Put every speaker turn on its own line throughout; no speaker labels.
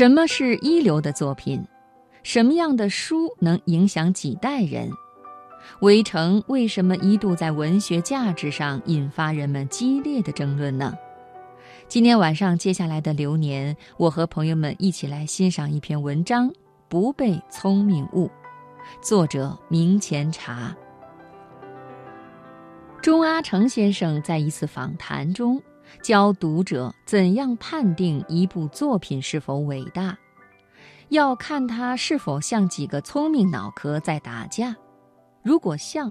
什么是一流的作品？什么样的书能影响几代人？《围城》为什么一度在文学价值上引发人们激烈的争论呢？今天晚上接下来的流年，我和朋友们一起来欣赏一篇文章《不被聪明误》，作者明前茶。钟阿成先生在一次访谈中。教读者怎样判定一部作品是否伟大，要看它是否像几个聪明脑壳在打架。如果像，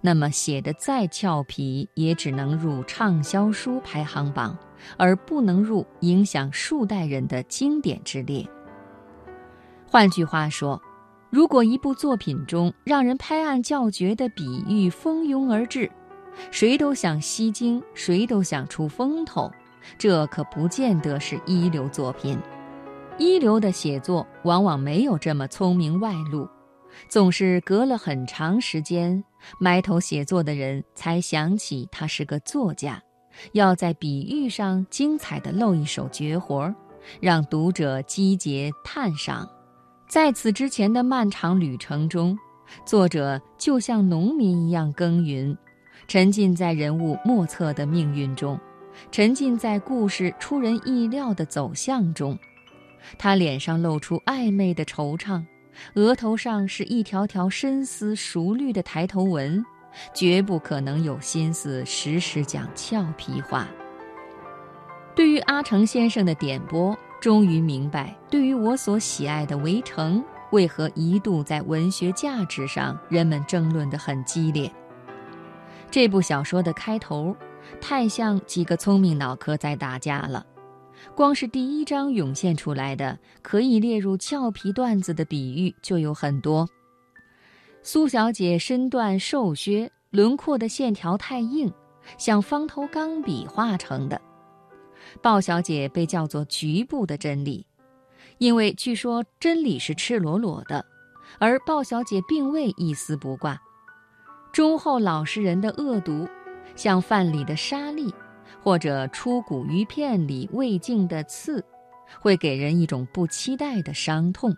那么写的再俏皮，也只能入畅销书排行榜，而不能入影响数代人的经典之列。换句话说，如果一部作品中让人拍案叫绝的比喻蜂拥而至，谁都想吸睛，谁都想出风头，这可不见得是一流作品。一流的写作往往没有这么聪明外露，总是隔了很长时间，埋头写作的人才想起他是个作家，要在比喻上精彩地露一手绝活，让读者击节叹赏。在此之前的漫长旅程中，作者就像农民一样耕耘。沉浸在人物莫测的命运中，沉浸在故事出人意料的走向中，他脸上露出暧昧的惆怅，额头上是一条条深思熟虑的抬头纹，绝不可能有心思时时讲俏皮话。对于阿成先生的点拨，终于明白，对于我所喜爱的《围城》，为何一度在文学价值上人们争论得很激烈。这部小说的开头，太像几个聪明脑壳在打架了。光是第一章涌现出来的可以列入俏皮段子的比喻就有很多。苏小姐身段瘦削，轮廓的线条太硬，像方头钢笔画成的。鲍小姐被叫做局部的真理，因为据说真理是赤裸裸的，而鲍小姐并未一丝不挂。忠厚老实人的恶毒，像饭里的沙粒，或者出骨鱼片里未净的刺，会给人一种不期待的伤痛。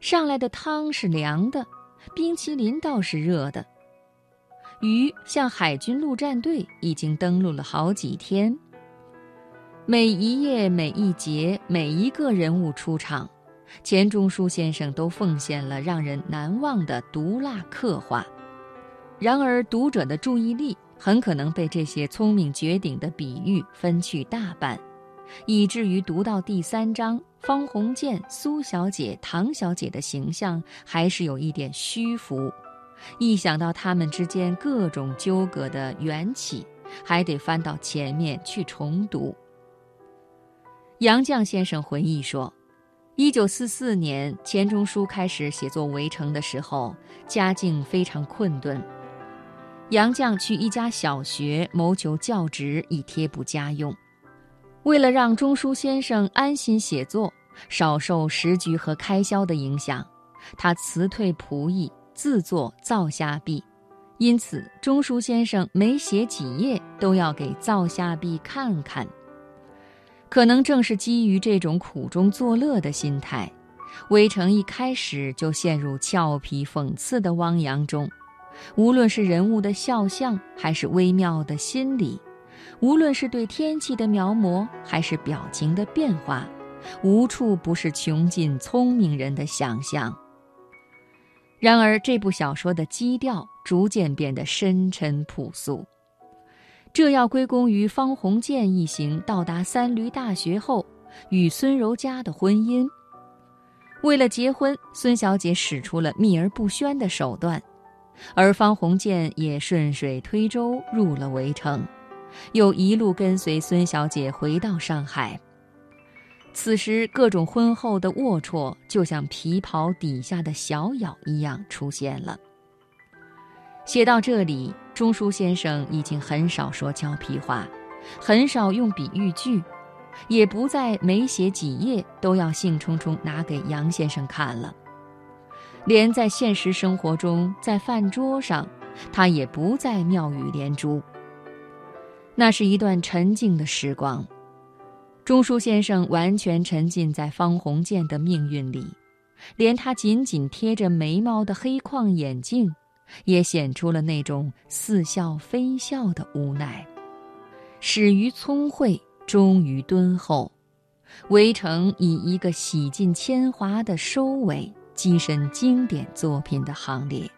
上来的汤是凉的，冰淇淋倒是热的。鱼像海军陆战队，已经登陆了好几天。每一页、每一节、每一个人物出场，钱钟书先生都奉献了让人难忘的毒辣刻画。然而，读者的注意力很可能被这些聪明绝顶的比喻分去大半，以至于读到第三章，方鸿渐、苏小姐、唐小姐的形象还是有一点虚浮。一想到他们之间各种纠葛的缘起，还得翻到前面去重读。杨绛先生回忆说：“一九四四年，钱钟书开始写作《围城》的时候，家境非常困顿。”杨绛去一家小学谋求教职以贴补家用，为了让钟书先生安心写作，少受时局和开销的影响，他辞退仆役，自作造虾币。因此，钟书先生每写几页都要给造虾币看看。可能正是基于这种苦中作乐的心态，围城一开始就陷入俏皮讽刺的汪洋中。无论是人物的肖像，还是微妙的心理；无论是对天气的描摹，还是表情的变化，无处不是穷尽聪明人的想象。然而，这部小说的基调逐渐变得深沉朴素，这要归功于方鸿渐一行到达三闾大学后与孙柔嘉的婚姻。为了结婚，孙小姐使出了秘而不宣的手段。而方鸿渐也顺水推舟入了围城，又一路跟随孙小姐回到上海。此时，各种婚后的龌龊，就像皮袍底下的小咬一样出现了。写到这里，钟书先生已经很少说俏皮话，很少用比喻句，也不再每写几页都要兴冲冲拿给杨先生看了。连在现实生活中，在饭桌上，他也不再妙语连珠。那是一段沉静的时光，钟书先生完全沉浸在方鸿渐的命运里，连他紧紧贴着眉毛的黑框眼镜，也显出了那种似笑非笑的无奈。始于聪慧，终于敦厚，围城以一个洗尽铅华的收尾，跻身经典作品的行列。